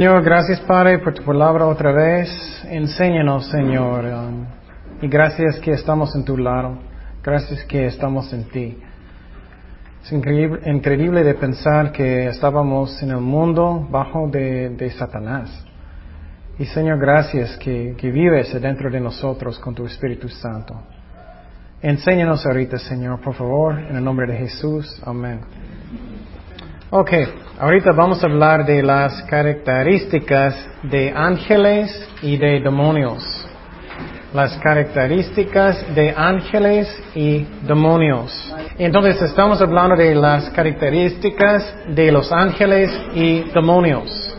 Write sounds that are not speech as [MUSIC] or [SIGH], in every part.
Señor, gracias Padre por tu palabra otra vez. Enséñanos, Señor. um, y gracias que estamos en tu lado. Gracias que estamos en ti. Es increíble, increíble de pensar que estábamos en el mundo bajo de, de Satanás. Y Señor, gracias que, que vives dentro de nosotros con tu Espíritu Santo. Enséñanos ahorita, Señor, por favor, en el nombre de Jesús. Amén. Ok, ahorita vamos a hablar de las características de ángeles y de demonios. Las características de ángeles y demonios. Entonces estamos hablando de las características de los ángeles y demonios.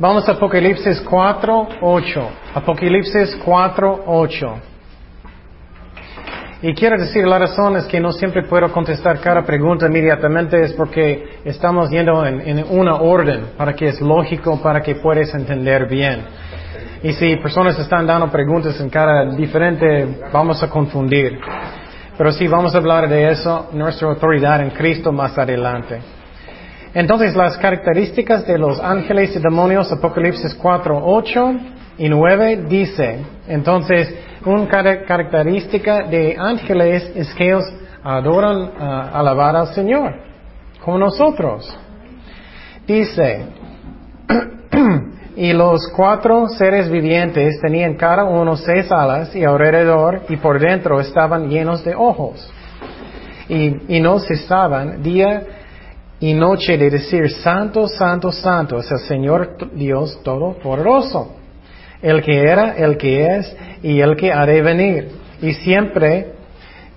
Vamos a Apocalipsis 4, 8. Apocalipsis 4, 8. Y quiero decir, la razón es que no siempre puedo contestar cada pregunta inmediatamente, es porque estamos yendo en, una orden, para que es lógico, para que puedas entender bien. Y si personas están dando preguntas en cada diferente, vamos a confundir. Pero sí, vamos a hablar de eso, nuestra autoridad en Cristo más adelante. Entonces, las características de los ángeles y demonios, Apocalipsis 4, 8 y 9 dice, entonces, una característica de ángeles es que ellos adoran uh, alabar al Señor, como nosotros. Dice, [CLEARS THROAT] y los cuatro seres vivientes tenían cada uno seis alas y alrededor y por dentro estaban llenos de ojos. Y, y no cesaban día y noche de decir, Santo, Santo, Santo es el Señor Dios Todopoderoso el que era, el que es y el que ha de venir. Y siempre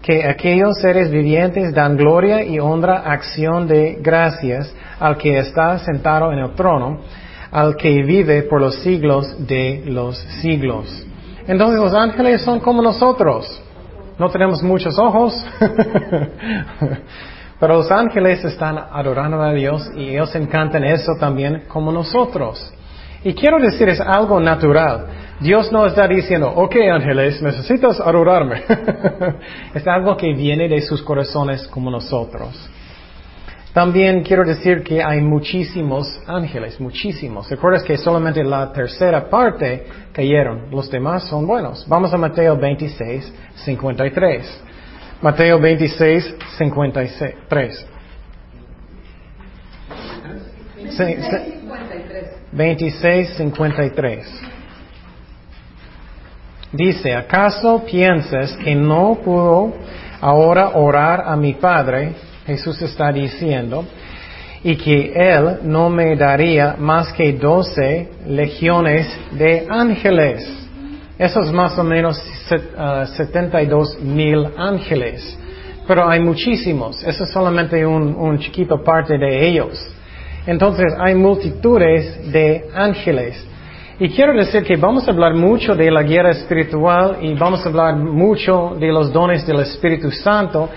que aquellos seres vivientes dan gloria y honra, acción de gracias al que está sentado en el trono, al que vive por los siglos de los siglos. Entonces los ángeles son como nosotros. No tenemos muchos ojos, [LAUGHS] pero los ángeles están adorando a Dios y ellos encantan eso también como nosotros. Y quiero decir, es algo natural. Dios no está diciendo, ok ángeles, necesitas adorarme. [LAUGHS] es algo que viene de sus corazones como nosotros. También quiero decir que hay muchísimos ángeles, muchísimos. ¿Recuerdas que solamente la tercera parte cayeron? Los demás son buenos. Vamos a Mateo 26, 53. Mateo 26, 53. 26.53. Dice, ¿acaso piensas que no puedo ahora orar a mi Padre? Jesús está diciendo, y que Él no me daría más que doce legiones de ángeles. Eso es más o menos uh, 72 mil ángeles. Pero hay muchísimos. Eso es solamente un, un chiquito parte de ellos. Entonces hay multitudes de ángeles. Y quiero decir que vamos a hablar mucho de la guerra espiritual y vamos a hablar mucho de los dones del Espíritu Santo.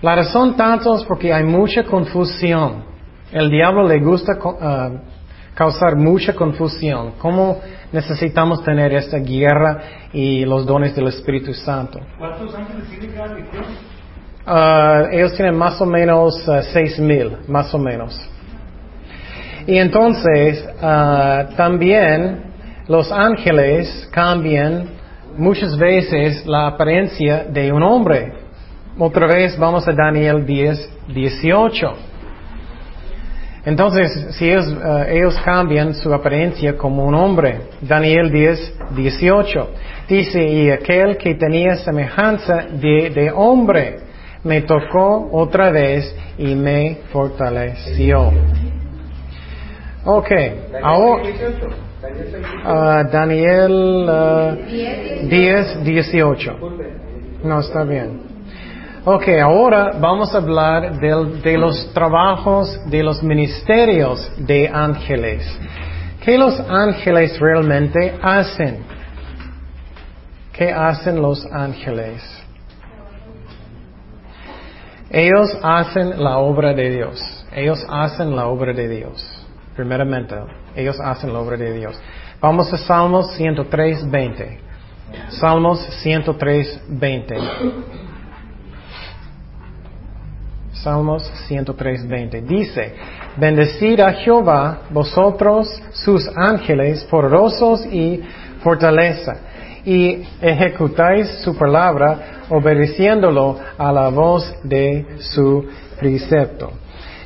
La razón tanto es porque hay mucha confusión. El diablo le gusta uh, causar mucha confusión. ¿Cómo necesitamos tener esta guerra y los dones del Espíritu Santo? ¿Cuántos ángeles tiene cada? Uh, ellos tienen más o menos uh, seis mil, más o menos. Y entonces uh, también los ángeles cambian muchas veces la apariencia de un hombre. Otra vez vamos a Daniel 10, 18. Entonces, si ellos, uh, ellos cambian su apariencia como un hombre, Daniel 10, 18, dice, y aquel que tenía semejanza de hombre me tocó otra vez y me fortaleció. Ok, ahora uh, Daniel uh, 10, 18. No, está bien. Ok, ahora vamos a hablar del, de los trabajos, de los ministerios de ángeles. ¿Qué los ángeles realmente hacen? ¿Qué hacen los ángeles? Ellos hacen la obra de Dios. Ellos hacen la obra de Dios. Primeramente, ellos hacen la obra de Dios. Vamos a Salmos 103, 20. Salmos 103, 20. Salmos 103.20. Dice, bendecid a Jehová vosotros sus ángeles poderosos y fortaleza, y ejecutáis su palabra obedeciéndolo a la voz de su precepto.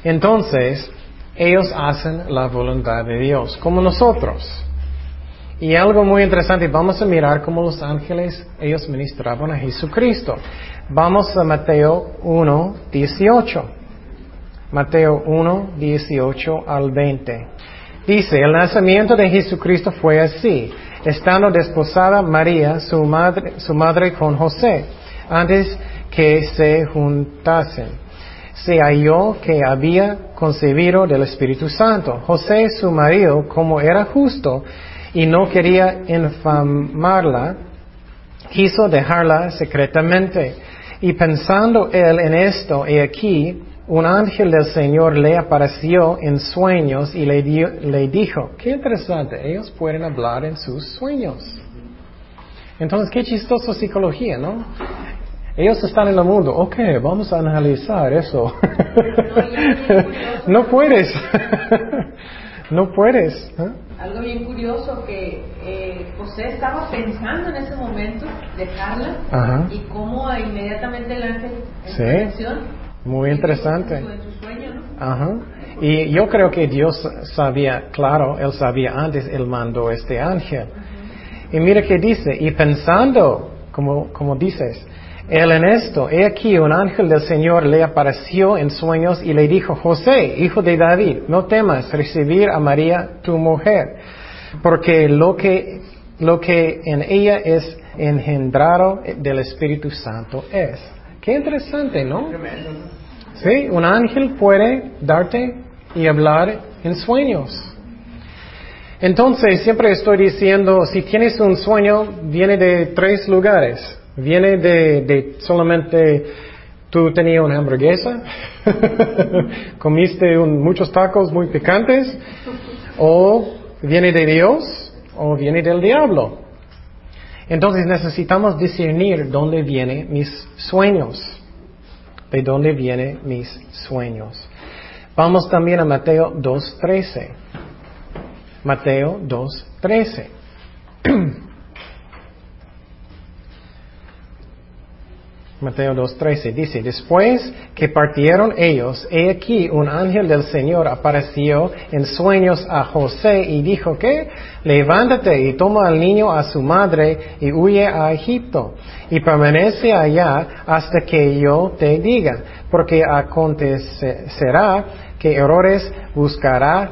Entonces, ellos hacen la voluntad de Dios, como nosotros. Y algo muy interesante, vamos a mirar cómo los ángeles, ellos ministraban a Jesucristo. Vamos a Mateo 1, 18. Mateo 1, 18 al 20. Dice, el nacimiento de Jesucristo fue así, estando desposada María, su madre, su madre con José, antes que se juntasen se halló que había concebido del Espíritu Santo. José, su marido, como era justo y no quería infamarla, quiso dejarla secretamente. Y pensando él en esto, he aquí, un ángel del Señor le apareció en sueños y le, dijo, qué interesante, ellos pueden hablar en sus sueños. Entonces, qué chistoso psicología, ¿no? Ellos están en el mundo. Ok, vamos a analizar eso. [LAUGHS] no puedes. [LAUGHS] no puedes. ¿eh? Algo bien curioso que eh, José estaba pensando en ese momento dejarla Ajá. y cómo inmediatamente el ángel Sí. en acción Muy interesante. en su sueño, ¿no? Ajá. Y yo creo que Dios sabía, claro, Él sabía antes, Él mandó este ángel. Y mira que dice, y pensando, como, como dices, Él en esto, he aquí un ángel del Señor le apareció en sueños y le dijo, José, hijo de David, no temas recibir a María tu mujer, porque lo que, lo que en ella es engendrado del Espíritu Santo es. Qué interesante, ¿no? Sí, un ángel puede darte y hablar en sueños. Entonces, siempre estoy diciendo, si tienes un sueño, viene de tres lugares. Viene de, solamente tú tenías una hamburguesa, [LAUGHS] comiste un- muchos tacos muy picantes, o viene de Dios, o viene del diablo. Entonces necesitamos discernir dónde vienen mis sueños. De dónde vienen mis sueños. Vamos también a Mateo 2.13. Mateo 2.13. [CLEARS THROAT] Mateo 2.13 dice, después que partieron ellos, he aquí un ángel del Señor apareció en sueños a José y dijo que, levántate y toma al niño a su madre y huye a Egipto y permanece allá hasta que yo te diga, porque acontecerá que Herodes buscará,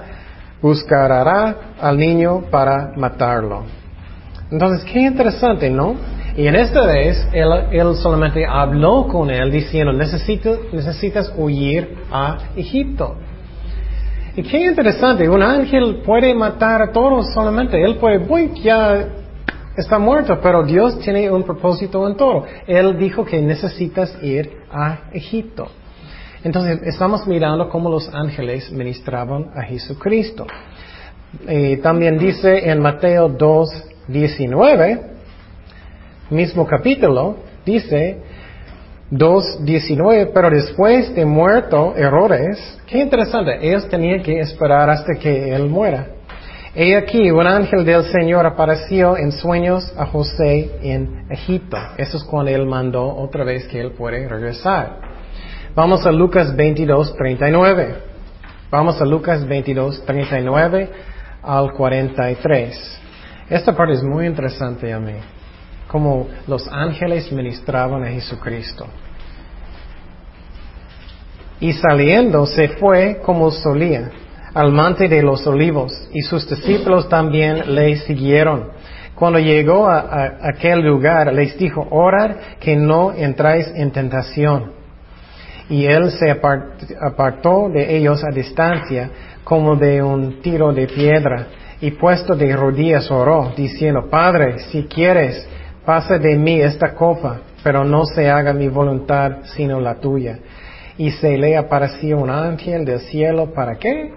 buscará al niño para matarlo. Entonces, qué interesante, ¿no? Y en esta vez, él, solamente habló con él diciendo, necesito, necesitas huir a Egipto. Y qué interesante, un ángel puede matar a todos solamente. Él puede, uy, ya está muerto, pero Dios tiene un propósito en todo. Él dijo que necesitas ir a Egipto. Entonces, estamos mirando cómo los ángeles ministraban a Jesucristo. Y también dice en Mateo 2, 19, mismo capítulo, dice 2.19, pero después de muerto Herodes, qué interesante, ellos tenían que esperar hasta que él muera. He aquí, un ángel del Señor apareció en sueños a José en Egipto. Eso es cuando él mandó otra vez que él puede regresar. Vamos a Lucas 22, 39. Vamos a Lucas 22, 39 al 43. Esta parte es muy interesante a mí, como los ángeles ministraban a Jesucristo. Y saliendo se fue como solía, al monte de los olivos, y sus discípulos también le siguieron. Cuando llegó a, aquel lugar, les dijo, orad que no entráis en tentación. Y él se apart- apartó de ellos a distancia, como de un tiro de piedra, y puesto de rodillas oró, diciendo, Padre, si quieres, pasa de mí esta copa, pero no se haga mi voluntad sino la tuya. Y se le apareció un ángel del cielo, ¿para qué?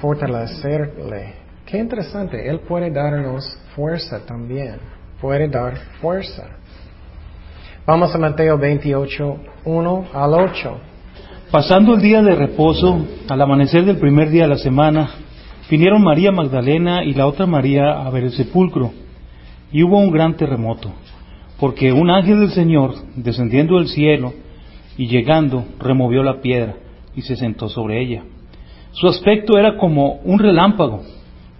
Fortalecerle. Qué interesante, Él puede darnos fuerza también, puede dar fuerza. Vamos a Mateo 28, 1 al 8. Pasando el día de reposo, al amanecer del primer día de la semana, vinieron María Magdalena y la otra María a ver el sepulcro. Y hubo un gran terremoto, porque un ángel del Señor, descendiendo del cielo y llegando, removió la piedra y se sentó sobre ella. Su aspecto era como un relámpago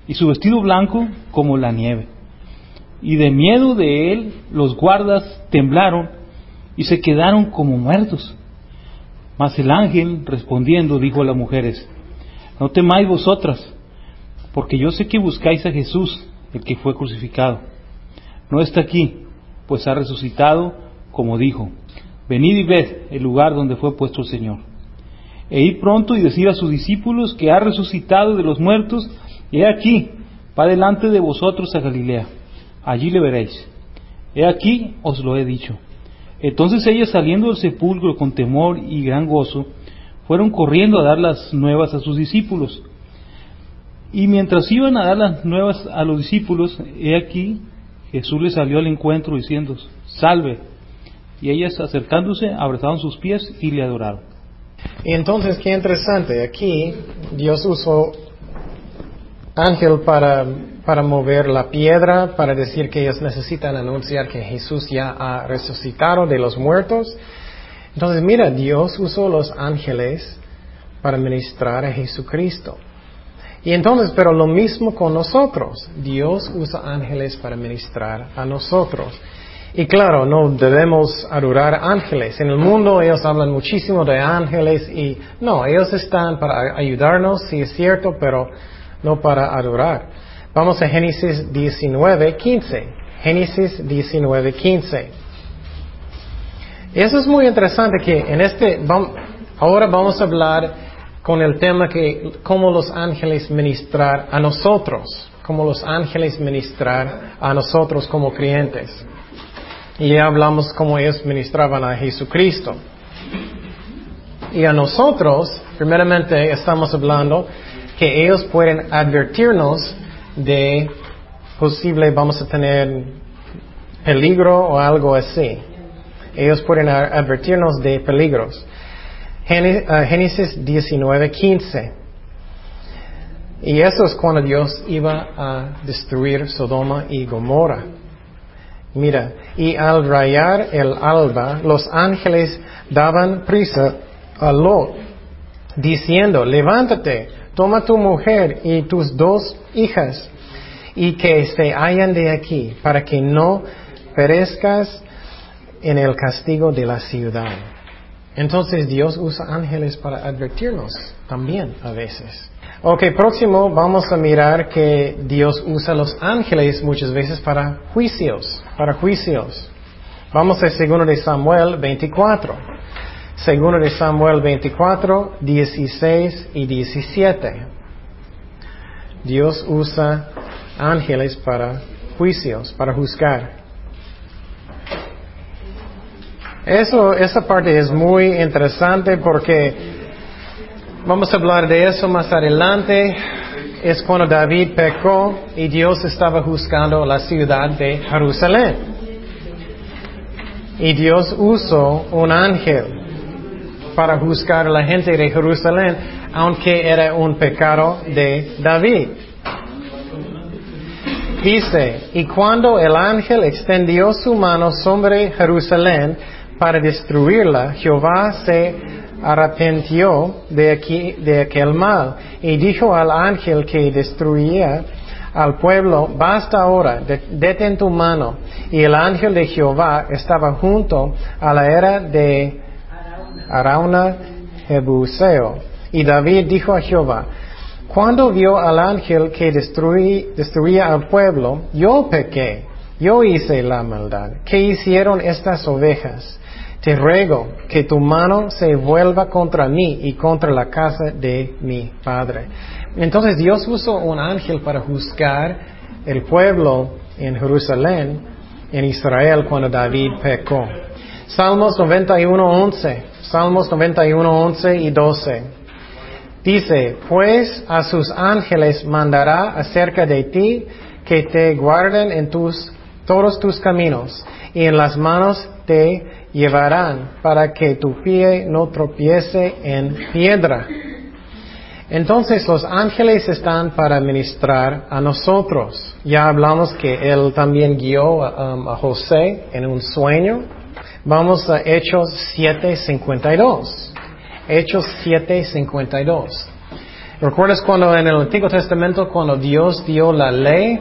y su vestido blanco como la nieve. Y de miedo de él los guardas temblaron y se quedaron como muertos. Mas el ángel, respondiendo, dijo a las mujeres, No temáis vosotras, porque yo sé que buscáis a Jesús, el que fue crucificado. No está aquí, pues ha resucitado, como dijo. Venid y ved el lugar donde fue puesto el Señor. E id pronto y decid a sus discípulos que ha resucitado de los muertos, y he aquí, va delante de vosotros a Galilea. Allí le veréis. He aquí os lo he dicho. Entonces ellas saliendo del sepulcro con temor y gran gozo, fueron corriendo a dar las nuevas a sus discípulos. Y mientras iban a dar las nuevas a los discípulos, he aquí, Jesús les salió al encuentro diciendo, salve. Y ellas acercándose, abrazaron sus pies y le adoraron. Y entonces, qué interesante, aquí Dios usó ángel para, para mover la piedra, para decir que ellos necesitan anunciar que Jesús ya ha resucitado de los muertos. Entonces, mira, Dios usó los ángeles para ministrar a Jesucristo. Y entonces, pero lo mismo con nosotros. Dios usa ángeles para ministrar a nosotros. Y claro, no debemos adorar ángeles. En el mundo ellos hablan muchísimo de ángeles y no, ellos están para ayudarnos, sí es cierto, pero no para adorar. Vamos a Génesis 19, 15. Génesis 19, 15. Eso es muy interesante que en este, ahora vamos a hablar con el tema que cómo los ángeles ministrar a nosotros, cómo los ángeles ministrar a nosotros como creyentes. Y ya hablamos cómo ellos ministraban a Jesucristo. Y a nosotros, primeramente, estamos hablando que ellos pueden advertirnos de posible vamos a tener peligro o algo así. Ellos pueden advertirnos de peligros. Uh, Génesis 19, 15. Y eso es cuando Dios iba a destruir Sodoma y Gomorra. Mira, y al rayar el alba, los ángeles daban prisa a Lot, diciendo, levántate, toma tu mujer y tus dos hijas, y que se hayan de aquí, para que no perezcas en el castigo de la ciudad. Entonces Dios usa ángeles para advertirnos también a veces. Ok, próximo vamos a mirar que Dios usa los ángeles muchas veces para juicios, para juicios. Vamos a 2 de Samuel 24. 2 de Samuel 24, 16 y 17. Dios usa ángeles para juicios, para juzgar. Eso, esa parte es muy interesante porque vamos a hablar de eso más adelante. Es cuando David pecó y Dios estaba juzgando la ciudad de Jerusalén. Y Dios usó un ángel para juzgar a la gente de Jerusalén, aunque era un pecado de David. Dice, y cuando el ángel extendió su mano sobre Jerusalén, para destruirla, Jehová se arrepintió de, aquel mal y dijo al ángel que destruía al pueblo, basta ahora, detén tu mano. Y el ángel de Jehová estaba junto a la era de Arauna Jebuseo. Y David dijo a Jehová, cuando vio al ángel que destruía al pueblo, yo pequé, yo hice la maldad. ¿Qué hicieron estas ovejas? Te ruego que tu mano se vuelva contra mí y contra la casa de mi padre. Entonces Dios usó un ángel para juzgar el pueblo en Jerusalén, en Israel, cuando David pecó. Salmos 91, 11. Salmos 91, 11 y 12. Dice, pues a sus ángeles mandará acerca de ti que te guarden en tus, todos tus caminos y en las manos te llevarán para que tu pie no tropiece en piedra. Entonces los ángeles están para ministrar a nosotros. Ya hablamos que él también guió a, um, José en un sueño. Vamos a Hechos 7:52. Hechos 7:52. ¿Recuerdas cuando en el Antiguo Testamento, cuando Dios dio la ley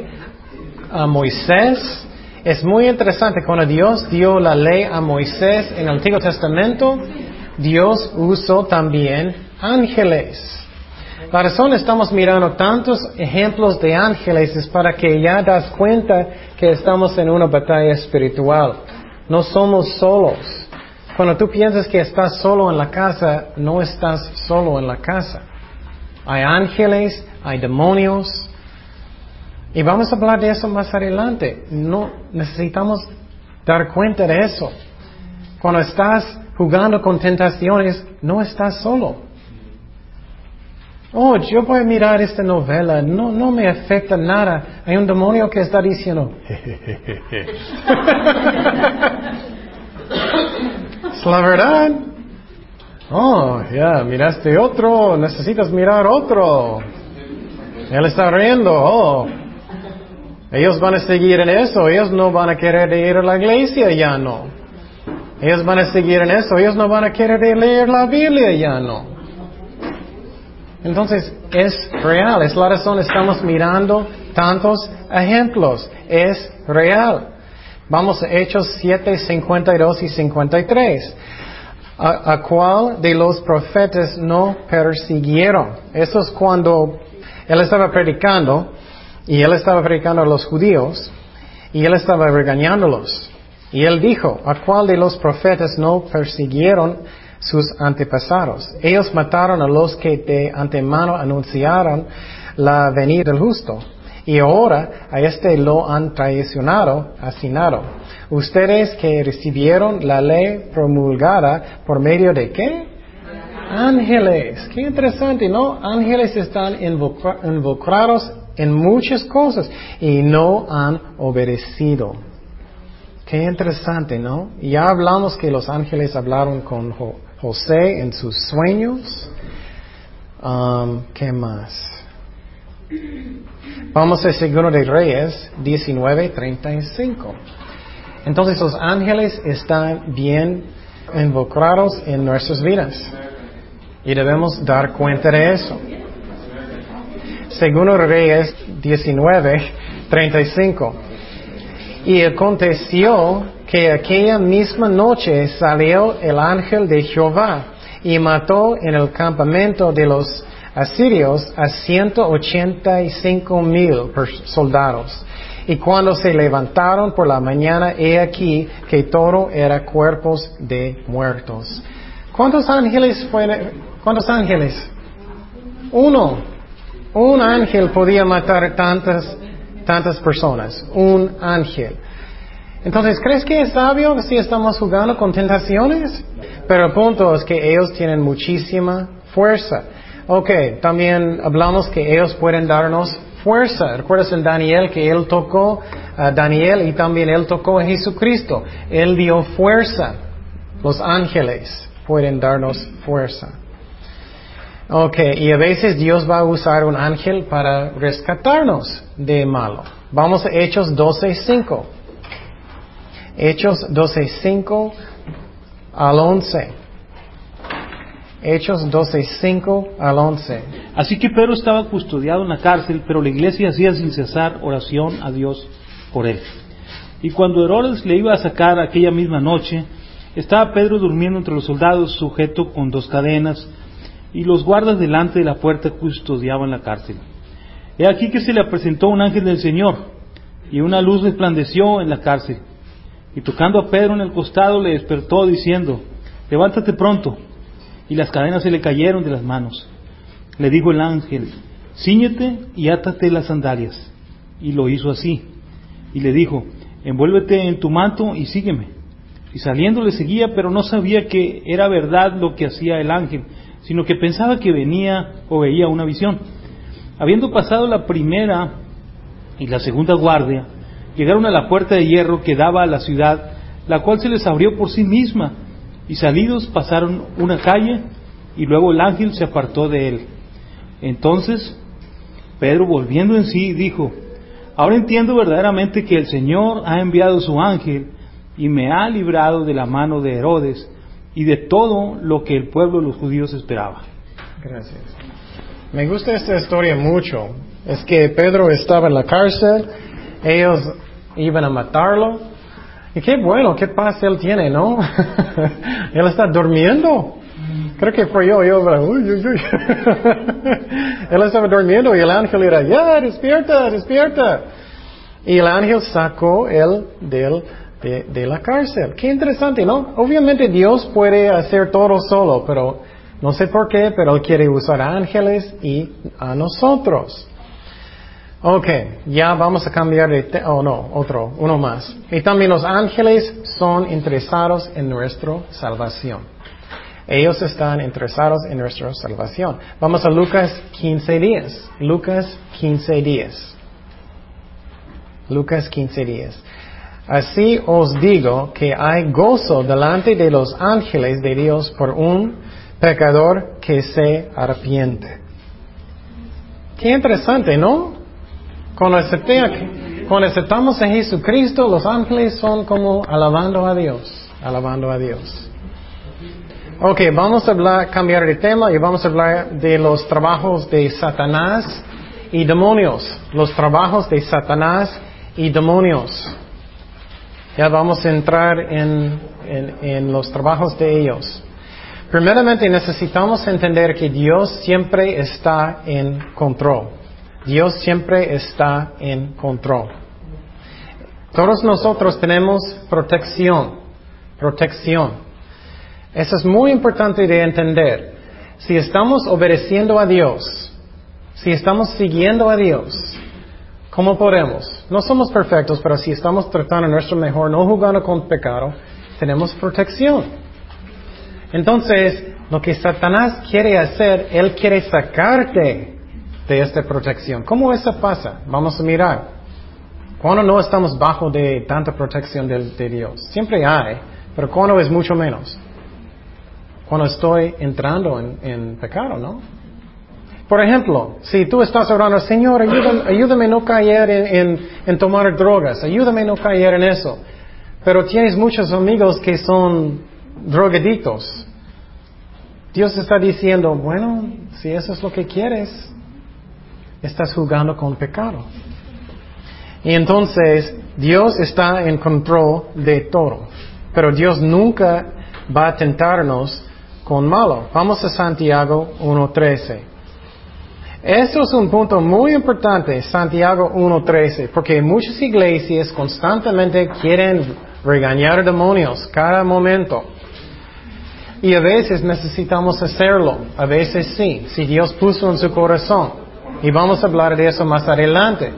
a Moisés? Es muy interesante, cuando Dios dio la ley a Moisés en el Antiguo Testamento, Dios usó también ángeles. La razón estamos mirando tantos ejemplos de ángeles es para que ya das cuenta que estamos en una batalla espiritual. No somos solos. Cuando tú piensas que estás solo en la casa, no estás solo en la casa. Hay ángeles, hay demonios. Y vamos a hablar de eso más adelante. No necesitamos dar cuenta de eso. Cuando estás jugando con tentaciones, no estás solo. Oh, yo voy a mirar esta novela, no, no me afecta nada. Hay un demonio que está diciendo, es la verdad. Oh, ya, miraste otro, necesitas mirar otro. Él está riendo, oh. Ellos van a seguir en eso, ellos no van a querer ir a la iglesia, ya no. Ellos van a seguir en eso, ellos no van a querer leer la Biblia, ya no. Entonces, es real, es la razón, estamos mirando tantos ejemplos, es real. Vamos a Hechos 7, 52 y 53. ¿A, a cuál de los profetas no persiguieron? Eso es cuando él estaba predicando y él estaba predicando a los judíos y él estaba regañándolos. Y él dijo, ¿a cuál de los profetas no persiguieron sus antepasados. Ellos mataron a los que de antemano anunciaron la venida del justo. Y ahora a este lo han traicionado, asinado. Ustedes que recibieron la ley promulgada por medio de qué? Ángeles. Qué interesante, ¿no? Ángeles están involucrados en muchas cosas y no han obedecido. Qué interesante, ¿no? Ya hablamos que los ángeles hablaron con José en sus sueños. Um, ¿Qué más? Vamos a Segundo de Reyes 19:35. Entonces los ángeles están bien involucrados en nuestras vidas y debemos dar cuenta de eso. Segundo Reyes 19:35. Y aconteció que aquella misma noche salió el ángel de Jehová y mató en el campamento de los asirios a ciento ochenta y cinco mil soldados. Y cuando se levantaron por la mañana, he aquí que todo era cuerpos de muertos. ¿Cuántos ángeles fueron? ¿Cuántos ángeles? Uno. Un ángel podía matar tantas, tantas personas. Un ángel. Entonces, ¿crees que es sabio si estamos jugando con tentaciones? Pero el punto es que ellos tienen muchísima fuerza. Ok, también hablamos que ellos pueden darnos fuerza. ¿Recuerdas en Daniel que él tocó a Daniel y también él tocó a Jesucristo? Él dio fuerza. Los ángeles pueden darnos fuerza. Ok, y a veces Dios va a usar un ángel para rescatarnos de malo. Vamos a Hechos 12.5. Hechos 12, 5 al 11. Hechos 12, 5 al 11. Así que Pedro estaba custodiado en la cárcel, pero la iglesia hacía sin cesar oración a Dios por él. Y cuando Herodes le iba a sacar aquella misma noche, estaba Pedro durmiendo entre los soldados, sujeto con dos cadenas, y los guardas delante de la puerta custodiaban la cárcel. He aquí que se le presentó un ángel del Señor, y una luz resplandeció en la cárcel y tocando a Pedro en el costado le despertó diciendo, levántate pronto. Y las cadenas se le cayeron de las manos. Le dijo el ángel, ciñete y átate las sandalias. Y lo hizo así. Y le dijo, envuélvete en tu manto y sígueme. Y saliendo le seguía, pero no sabía que era verdad lo que hacía el ángel, sino que pensaba que venía o veía una visión. Habiendo pasado la primera y la segunda guardia, Llegaron a la puerta de hierro que daba a la ciudad la cual se les abrió por sí misma, y salidos pasaron una calle, y luego el ángel se apartó de él. Entonces Pedro, volviendo en sí, dijo, ahora entiendo verdaderamente que el Señor ha enviado su ángel y me ha librado de la mano de Herodes y de todo lo que el pueblo los judíos esperaba. Gracias. Me gusta esta historia mucho. Es que Pedro estaba en la cárcel, ellos iban a matarlo. Y qué bueno, qué paz él tiene, ¿no? [LAUGHS] él está durmiendo. Creo que fue yo, yo, uy, uy, uy. [LAUGHS] él estaba durmiendo y el ángel era, ya, despierta, despierta. Y el ángel sacó él del, de, la cárcel. Qué interesante, ¿no? Obviamente Dios puede hacer todo solo, pero no sé por qué, pero Él quiere usar a ángeles y a nosotros. Ok, ya vamos a cambiar de... te- Oh, no, otro, uno más. Y también los ángeles son interesados en nuestra salvación. Ellos están interesados en nuestra salvación. Vamos a Lucas 15 días. Lucas 15 días. Lucas 15 días. Así os digo que hay gozo delante de los ángeles de Dios por un pecador que se arrepiente. Qué interesante, ¿no? Cuando, aceptamos a Jesucristo, los ángeles son como alabando a Dios, alabando a Dios. Ok, vamos a cambiar de tema y vamos a hablar de los trabajos de Satanás y demonios. Los trabajos de Satanás y demonios. Ya vamos a entrar en, en- los trabajos de ellos. Primeramente necesitamos entender que Dios siempre está en control. Dios siempre está en control. Todos nosotros tenemos protección, protección. Eso es muy importante de entender. Si estamos obedeciendo a Dios, si estamos siguiendo a Dios, ¿cómo podemos? No somos perfectos, pero si estamos tratando nuestro mejor, no jugando con pecado, tenemos protección. Entonces, lo que Satanás quiere hacer, él quiere sacarte de esta protección. ¿Cómo eso pasa? Vamos a mirar. Cuando no estamos bajo de tanta protección de, Dios, siempre hay, pero cuando es mucho menos. Cuando estoy entrando en, en pecado, ¿no? Por ejemplo, si tú estás orando, Señor, ayúdame, ayúdame no caer en, tomar drogas, ayúdame no caer en eso. Pero tienes muchos amigos que son drogadictos. Dios está diciendo, bueno, si eso es lo que quieres, estás jugando con pecado. Y entonces Dios está en control de todo. Pero Dios nunca va a tentarnos con malo. Vamos a Santiago 1.13. Eso es un punto muy importante, Santiago 1.13, porque muchas iglesias constantemente quieren regañar demonios cada momento. Y a veces necesitamos hacerlo, a veces sí, si Dios puso en su corazón. Y vamos a hablar de eso más adelante.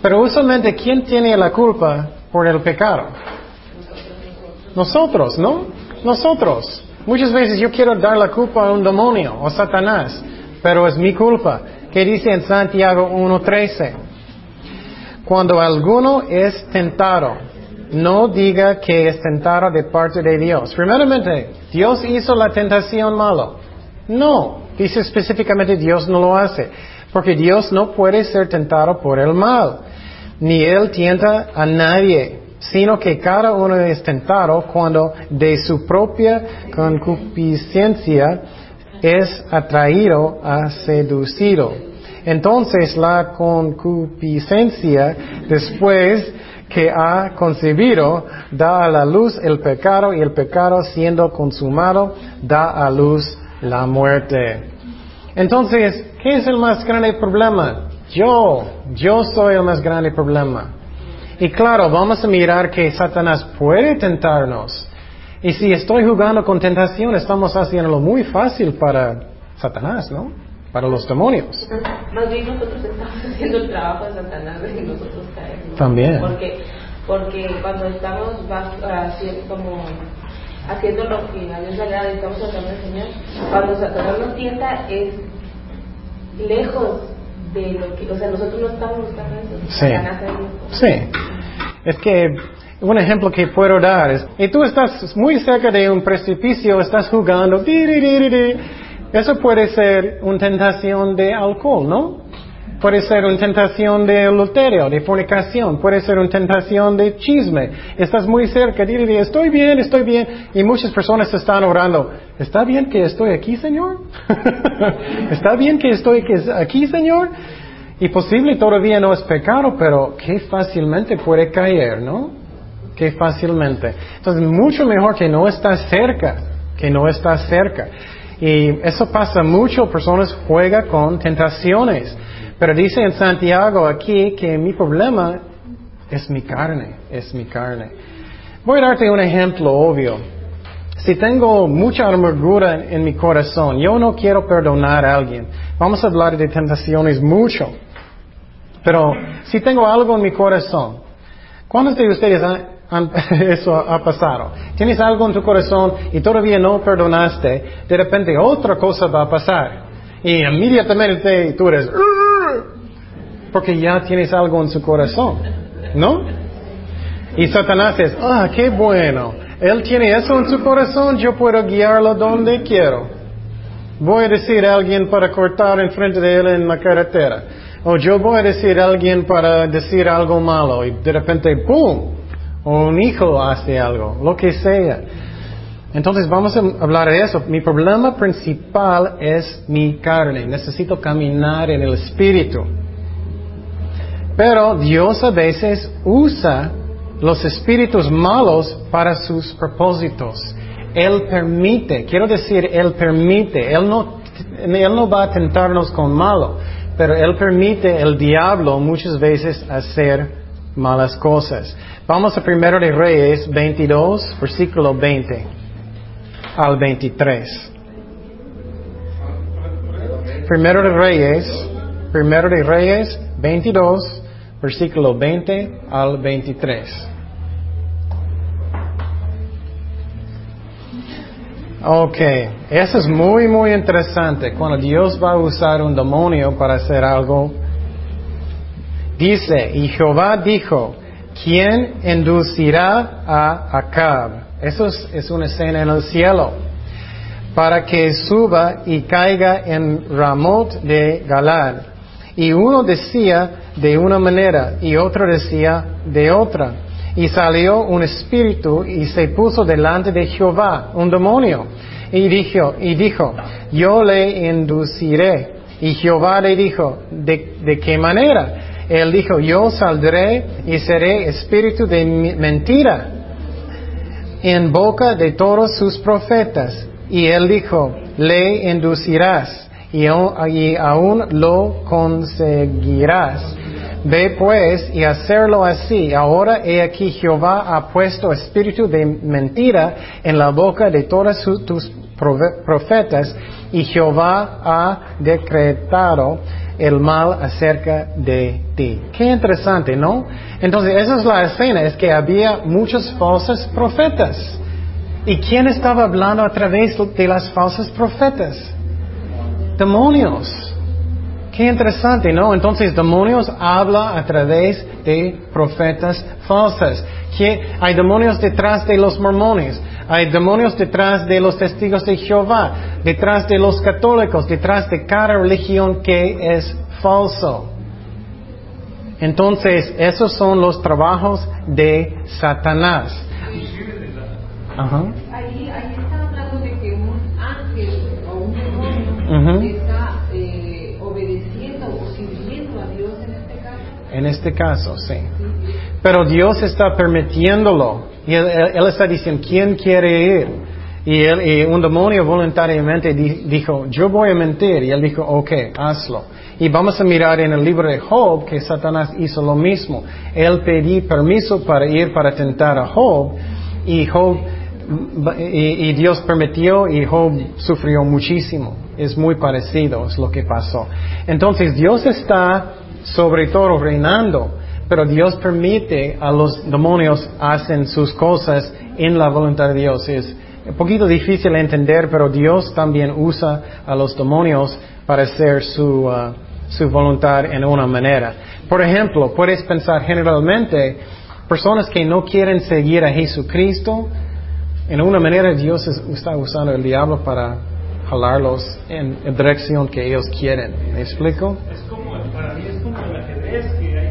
Pero usualmente, ¿quién tiene la culpa por el pecado? Nosotros, ¿no? Nosotros. Muchas veces yo quiero dar la culpa a un demonio o Satanás, pero es mi culpa. ¿Qué dice en Santiago 1.13? Cuando alguno es tentado, no diga que es tentado de parte de Dios. Primeramente, ¿Dios hizo la tentación malo? No. Dice específicamente Dios no lo hace. Porque Dios no puede ser tentado por el mal. Ni Él tienta a nadie. Sino que cada uno es tentado cuando de su propia concupiscencia es atraído a seducido. Entonces la concupiscencia, después que ha concebido, da a la luz el pecado y el pecado siendo consumado, da a luz la muerte. Entonces, ¿qué es el más grande problema? Yo, yo soy el más grande problema. Y claro, vamos a mirar que Satanás puede tentarnos. Y si estoy jugando con tentación, estamos haciéndolo muy fácil para Satanás, ¿no? Para los demonios. Más bien nosotros estamos [LAUGHS] haciendo el trabajo de Satanás de nosotros caemos. También. Porque, porque cuando estamos bas- haciendo, como, haciendo lo que a Dios le agrada y estamos tratando al Señor, cuando Satanás nos tienta es lejos de lo que, o sea, nosotros no estamos buscando eso. Sí. Satanás es. Sí. Es que Un ejemplo que puedo dar es, y tú estás muy cerca de un precipicio, estás jugando, di, di, di, di, di. eso puede ser una tentación de alcohol, ¿no? Puede ser una tentación de adulterio, de fornicación, puede ser una tentación de chisme. Estás muy cerca, di, di, di, estoy bien, estoy bien, y muchas personas están orando, ¿está bien que estoy aquí, Señor? [LAUGHS] ¿Está bien que estoy aquí, Señor? Y posible todavía no es pecado, pero qué fácilmente puede caer, ¿no? Que fácilmente. Entonces, mucho mejor que no estás cerca, que no estás cerca. Y eso pasa mucho, personas juegan con tentaciones. Pero dice en Santiago aquí que mi problema es mi carne, es mi carne. Voy a darte un ejemplo obvio. Si tengo mucha amargura en mi corazón, yo no quiero perdonar a alguien. Vamos a hablar de tentaciones mucho. Pero si tengo algo en mi corazón, ¿cuántos de ustedes [LAUGHS] eso ha pasado. Tienes algo en tu corazón y todavía no perdonaste, de repente otra cosa va a pasar. Y inmediatamente tú eres, porque ya tienes algo en su corazón, ¿no? Y Satanás es, ah, qué bueno, él tiene eso en su corazón, yo puedo guiarlo donde quiero. Voy a decir a alguien para cortar enfrente de él en la carretera. O yo voy a decir a alguien para decir algo malo y de repente, ¡pum! O un hijo hace algo, lo que sea. Entonces vamos a hablar de eso. Mi problema principal es mi carne. Necesito caminar en el espíritu. Pero Dios a veces usa los espíritus malos para sus propósitos. Él permite, quiero decir, Él permite, Él no, Él no va a tentarnos con malo, pero Él permite el diablo muchas veces hacer malas cosas. Vamos a primero de Reyes 22, versículo 20 al 23. Primero de Reyes, primero de Reyes 22, versículo 20 al 23. Ok, eso es muy, muy interesante. Cuando Dios va a usar un demonio para hacer algo, dice, y Jehová dijo, ¿quién inducirá a Acab? Eso es, una escena en el cielo. Para que suba y caiga en Ramot de Galad. Y uno decía de una manera y otro decía de otra. Y salió un espíritu y se puso delante de Jehová, un demonio. Y dijo, y dijo yo le induciré. Y Jehová le dijo, ¿de, de qué manera? Él dijo, yo saldré y seré espíritu de mentira en boca de todos sus profetas. Y él dijo, le inducirás y, aún lo conseguirás. Ve pues y hacerlo así. Ahora he aquí Jehová ha puesto espíritu de mentira en la boca de todos tus profetas y Jehová ha decretado el mal acerca de ti. Qué interesante, ¿no? Entonces, esa es la escena, es que había muchos falsos profetas. ¿Y quién estaba hablando a través de las falsas profetas? Demonios. Qué interesante, ¿no? Entonces, demonios habla a través de profetas falsas. Hay demonios detrás de los mormones. Hay demonios detrás de los testigos de Jehová, detrás de los católicos, detrás de cada religión que es falso. Entonces, esos son los trabajos de Satanás. Ahí, ahí está hablando de que un ángel o un demonio está eh, obedeciendo o sirviendo a Dios en este caso. En este caso, sí. Pero Dios está permitiéndolo. Y él, está diciendo, ¿quién quiere ir? Y, un demonio voluntariamente dijo, yo voy a mentir. Y él dijo, ok, hazlo. Y vamos a mirar en el libro de Job que Satanás hizo lo mismo. Él pedí permiso para ir para tentar a Job y Job y, Dios permitió y Job sufrió muchísimo. Es muy parecido, es lo que pasó. Entonces Dios está sobre todo reinando. Pero Dios permite a los demonios hacen sus cosas en la voluntad de Dios. Es un poquito difícil de entender, pero Dios también usa a los demonios para hacer su, uh, su voluntad en una manera. Por ejemplo, puedes pensar generalmente personas que no quieren seguir a Jesucristo, en una manera Dios es- está usando el diablo para jalarlos en la dirección que ellos quieren. ¿Me explico? Es como, para mí es como el ajedrez, que hay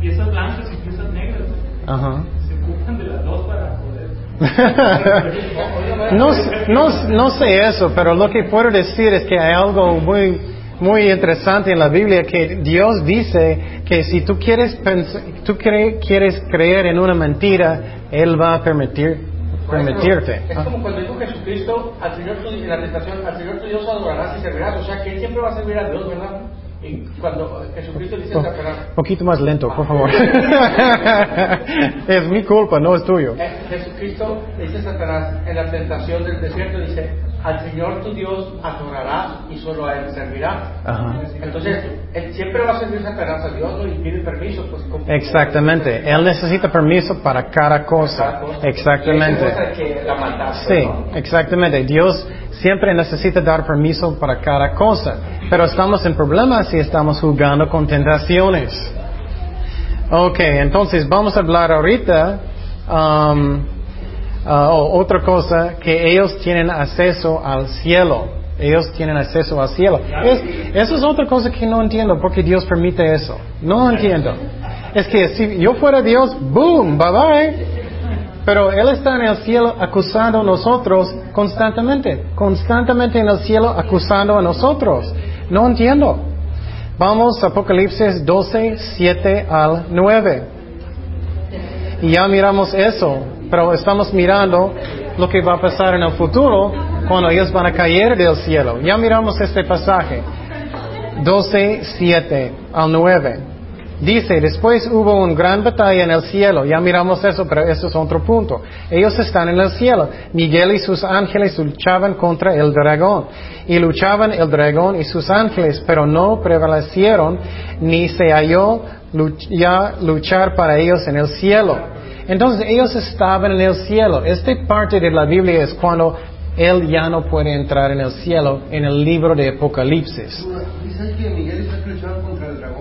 piezas blancas y piezas negras. Ajá. Se ocupan de las dos para poder. [LAUGHS] No, no, no sé eso, pero lo que puedo decir es que hay algo muy, muy interesante en la Biblia que Dios dice que si tú quieres, pens- tú cre- quieres creer en una mentira, Él va a permitir, permitirte. Es como cuando dijo Jesucristo, al Señor tu, en la tentación, al Señor tu Dios adorarás y servirás. O sea, que Él siempre va a servir a Dios, ¿verdad? Y cuando Jesucristo dice Un poquito más lento, por favor. [LAUGHS] es mi culpa, no es tuyo. eh, Jesucristo dice Satanás en la tentación del desierto, dice, al Señor tu Dios adorarás y solo a Él servirás. Ajá. Entonces, Él siempre va a servir Satanás a Dios, ¿no? Y pide permiso, pues. Exactamente. Él necesita permiso para cada cosa. Exactamente. Y cosa que la maldad, Sí, ¿no? exactamente. Dios siempre necesita dar permiso para cada cosa. Pero estamos en problemas si estamos jugando con tentaciones. Ok, entonces vamos a hablar ahorita. um, ah, oh, otra cosa, que ellos tienen acceso al cielo. Ellos tienen acceso al cielo. Es- eso es otra cosa que no entiendo, porque Dios permite eso. No entiendo. Es que si yo fuera Dios, boom, bye bye. Pero Él está en el cielo acusando a nosotros constantemente, constantemente en el cielo acusando a nosotros. No entiendo. Vamos a Apocalipsis 12, 7 al 9. Y ya miramos eso, pero estamos mirando lo que va a pasar en el futuro cuando ellos van a caer del cielo. Ya miramos este pasaje. 12, 7 al 9. Dice, después hubo una gran batalla en el cielo. Ya miramos eso, pero eso es otro punto. Ellos están en el cielo. Miguel y sus ángeles luchaban contra el dragón. Y luchaban el dragón y sus ángeles, pero no prevalecieron, ni se halló luch- ya luchar para ellos en el cielo. Entonces ellos estaban en el cielo. Esta parte de la Biblia es cuando él ya no puede entrar en el cielo en el libro de Apocalipsis. Que Miguel Ángel luchaban contra el dragón,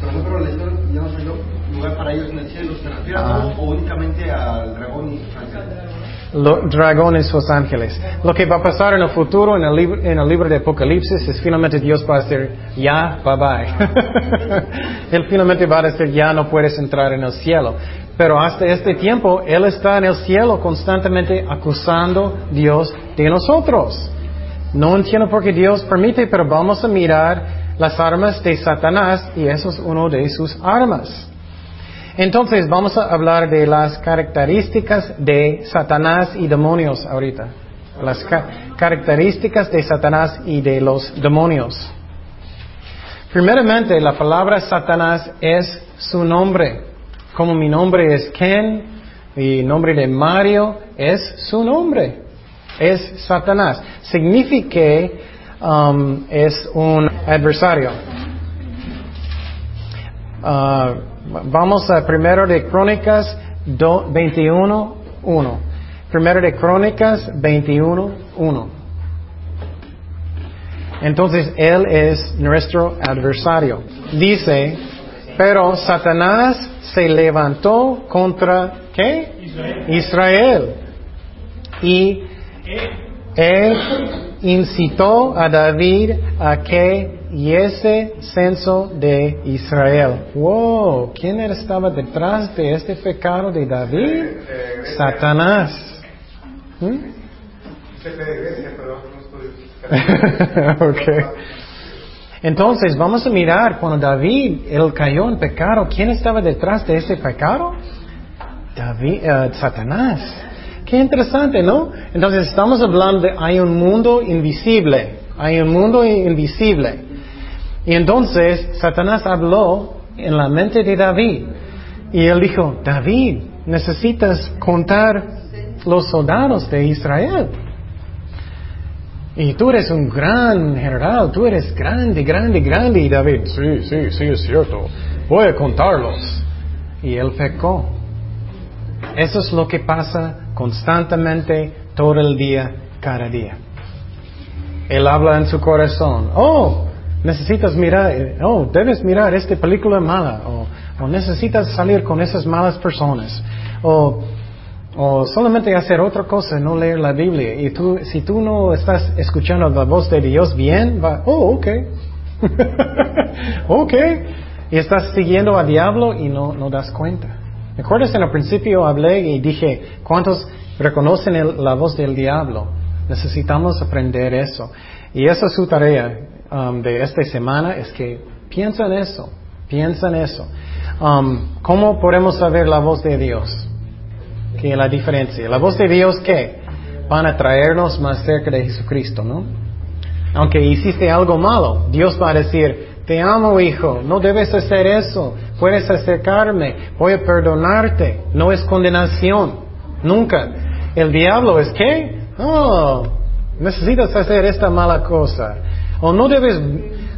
Pero no prevalecieron y ya no dio lugar para ellos en el cielo. ¿Se refiere a Ah. todos o únicamente al dragón y sus ángeles? Lo- dragón y sus ángeles. Lo que va a pasar en el futuro, en el, libro, en el libro de Apocalipsis, es finalmente Dios va a decir, ya, bye bye. [LAUGHS] él finalmente va a decir, ya no puedes entrar en el cielo. Pero hasta este tiempo, Él está en el cielo constantemente acusando a Dios de nosotros. No entiendo por qué Dios permite, pero vamos a mirar las armas de Satanás y eso es uno de sus armas. Entonces vamos a hablar de las características de Satanás y demonios ahorita. Las ca- características de Satanás y de los demonios. Primeramente, la palabra Satanás es su nombre. Como mi nombre es Ken, mi nombre de Mario es su nombre. Es Satanás. Significa um, es un adversario. Ah, vamos a primero de Crónicas do- 21, 1. Primero de Crónicas 21, 1. Entonces Él es nuestro adversario. Dice, pero Satanás se levantó contra ¿qué? Israel. Y él incitó a David a que diese censo de Israel. Wow, ¿quién estaba detrás de este pecado de David? Satanás. ¿Mm? [LAUGHS] okay. Entonces vamos a mirar cuando David él cayó en pecado, ¿quién estaba detrás de ese pecado? David, eh, Satanás. Qué interesante, ¿no? Entonces estamos hablando de hay un mundo invisible, hay un mundo invisible. Y entonces Satanás habló en la mente de David y él dijo, David, necesitas contar los soldados de Israel. Y tú eres un gran general, tú eres grande, grande, grande. Y David, sí, sí, sí, es cierto. Voy a contarlos. Y él pecó. Eso es lo que pasa constantemente, todo el día, cada día. Él habla en su corazón. Oh, necesitas mirar, oh, debes mirar esta película mala, o, o necesitas salir con esas malas personas, o, o solamente hacer otra cosa, no leer la Biblia. Y tú, si tú no estás escuchando la voz de Dios bien, va, oh, ok. [LAUGHS] ok. Y estás siguiendo al diablo y no, no das cuenta. ¿Me acuerdas en el principio hablé y dije, ¿cuántos reconocen el- la voz del diablo? Necesitamos aprender eso. Y esa es su tarea um, de esta semana, es que piensa en eso, piensa en eso. Um, ¿Cómo podemos saber la voz de Dios? ¿Qué es la diferencia? La voz de Dios, ¿qué? Van a traernos más cerca de Jesucristo, ¿no? Aunque hiciste algo malo, Dios va a decir, te amo hijo, no debes hacer eso, puedes acercarme, voy a perdonarte, no es condenación, nunca. El diablo es que, oh, necesitas hacer esta mala cosa, o no debes,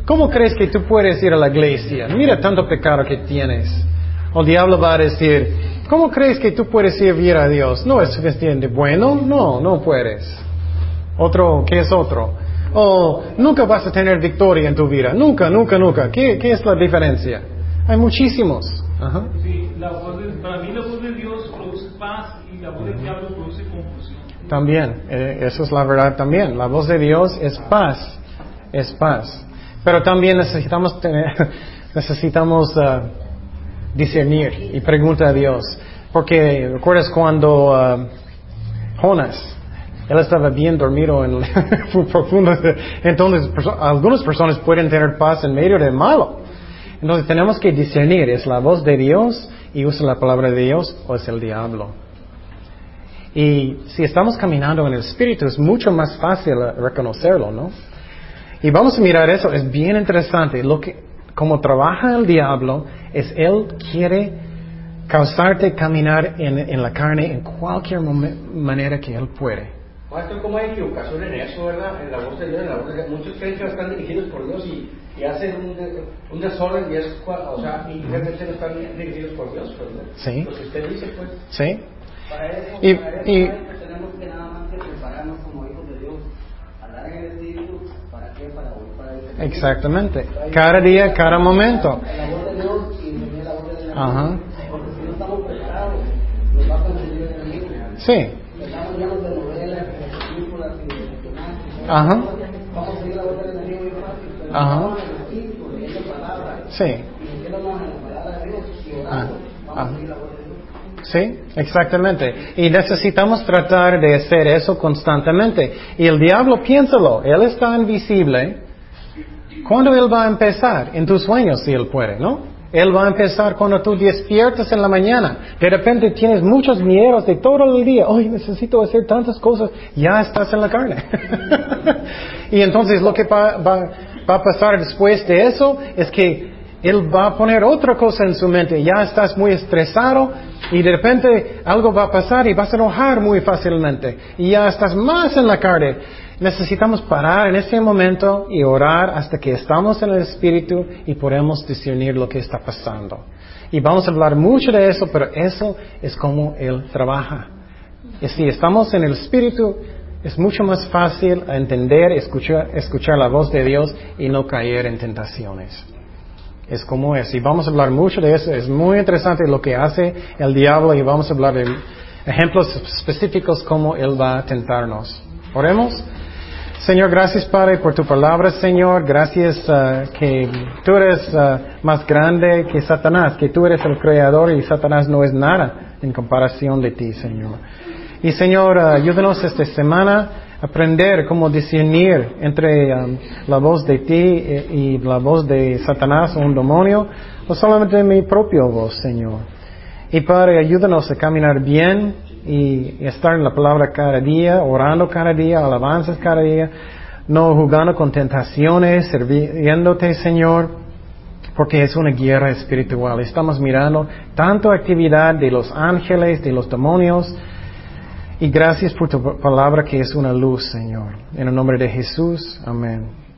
¿cómo crees que tú puedes ir a la iglesia? Mira tanto pecado que tienes. O el diablo va a decir, ¿cómo crees que tú puedes servir a Dios? No es suficiente bueno, no, no puedes. Otro, ¿qué es otro? O nunca vas a tener victoria en tu vida. Nunca, nunca, nunca. ¿Qué, qué es la diferencia? Hay muchísimos. Ajá. Sí, la voz de- para mí la voz de Dios produce paz y la voz del diablo produce confusión. También, eh, eso es la verdad también. La voz de Dios es paz, es paz. Pero también necesitamos tener, [LAUGHS] necesitamos ah, discernir y pregunta a Dios. Porque recuerdas cuando ah, Jonas, él estaba bien dormido en [LAUGHS] profundo. Entonces, algunas personas pueden tener paz en medio del malo. Entonces tenemos que discernir, ¿es la voz de Dios y usa la palabra de Dios o es el diablo? Y si estamos caminando en el Espíritu es mucho más fácil reconocerlo, ¿no? Y vamos a mirar eso, es bien interesante. Lo que, como trabaja el diablo, es él quiere causarte caminar en, en la carne en cualquier manera que él puede. Maestro, ¿cómo hay equivocación en eso, verdad? En la voz de Dios, en la voz de Dios. Muchos creen que están dirigidos por Dios y, y hacen un, de- un desorden y es, o sea, y realmente no están dirigidos por Dios, ¿verdad? Sí. Lo que usted dice, pues. ¿Sí? Para eso, Y- para eso y- maestro, tenemos que nada más que prepararnos como hijos de Dios, andar en el Espíritu, ¿para qué? Para oír para el. Exactamente. Cada día, cada momento. La voz de Dios y entender la voz del enemigo. Ajá. Porque si no estamos preparados, nos va a confundir el enemigo. Sí. Estamos llenos de de películas y de personajes. Ajá. Vamos a seguir la voz del enemigo y fácil, Ajá. palabras, Sí. Ah, ah. Sí, exactamente. Y necesitamos tratar de hacer eso constantemente. Y el diablo, piénsalo, él está invisible. ¿Cuándo él va a empezar? En tus sueños, si él puede, ¿no? Él va a empezar cuando tú despiertas en la mañana. De repente tienes muchos miedos de todo el día. Hoy necesito hacer tantas cosas. Ya estás en la carne. [LAUGHS] y entonces lo que va, va- a pasar después de eso es que él va a poner otra cosa en su mente. Ya estás muy estresado y de repente algo va a pasar y vas a enojar muy fácilmente. Y ya estás más en la carne. Necesitamos parar en ese momento y orar hasta que estamos en el Espíritu y podemos discernir lo que está pasando. Y vamos a hablar mucho de eso, pero eso es como Él trabaja. Y si estamos en el Espíritu, es mucho más fácil entender, escuchar, escuchar la voz de Dios y no caer en tentaciones. Es como es. Y vamos a hablar mucho de eso. Es muy interesante lo que hace el diablo y vamos a hablar de ejemplos específicos cómo Él va a tentarnos. Oremos. Señor, gracias Padre por tu palabra, Señor. Gracias ah, que tú eres ah, más grande que Satanás, que tú eres el creador y Satanás no es nada en comparación de ti, Señor. Y Señor, ah, ayúdanos esta semana a aprender cómo discernir entre la voz de ti eh, y la voz de Satanás o un demonio, o solamente mi propia voz, Señor. Y Padre, ayúdanos a caminar bien y estar en la palabra cada día, orando cada día, alabanzas cada día, no jugando con tentaciones, sirviéndote, Señor, porque es una guerra espiritual. Estamos mirando tanto actividad de los ángeles, de los demonios, y gracias por tu palabra que es una luz, Señor. En el nombre de Jesús, amén.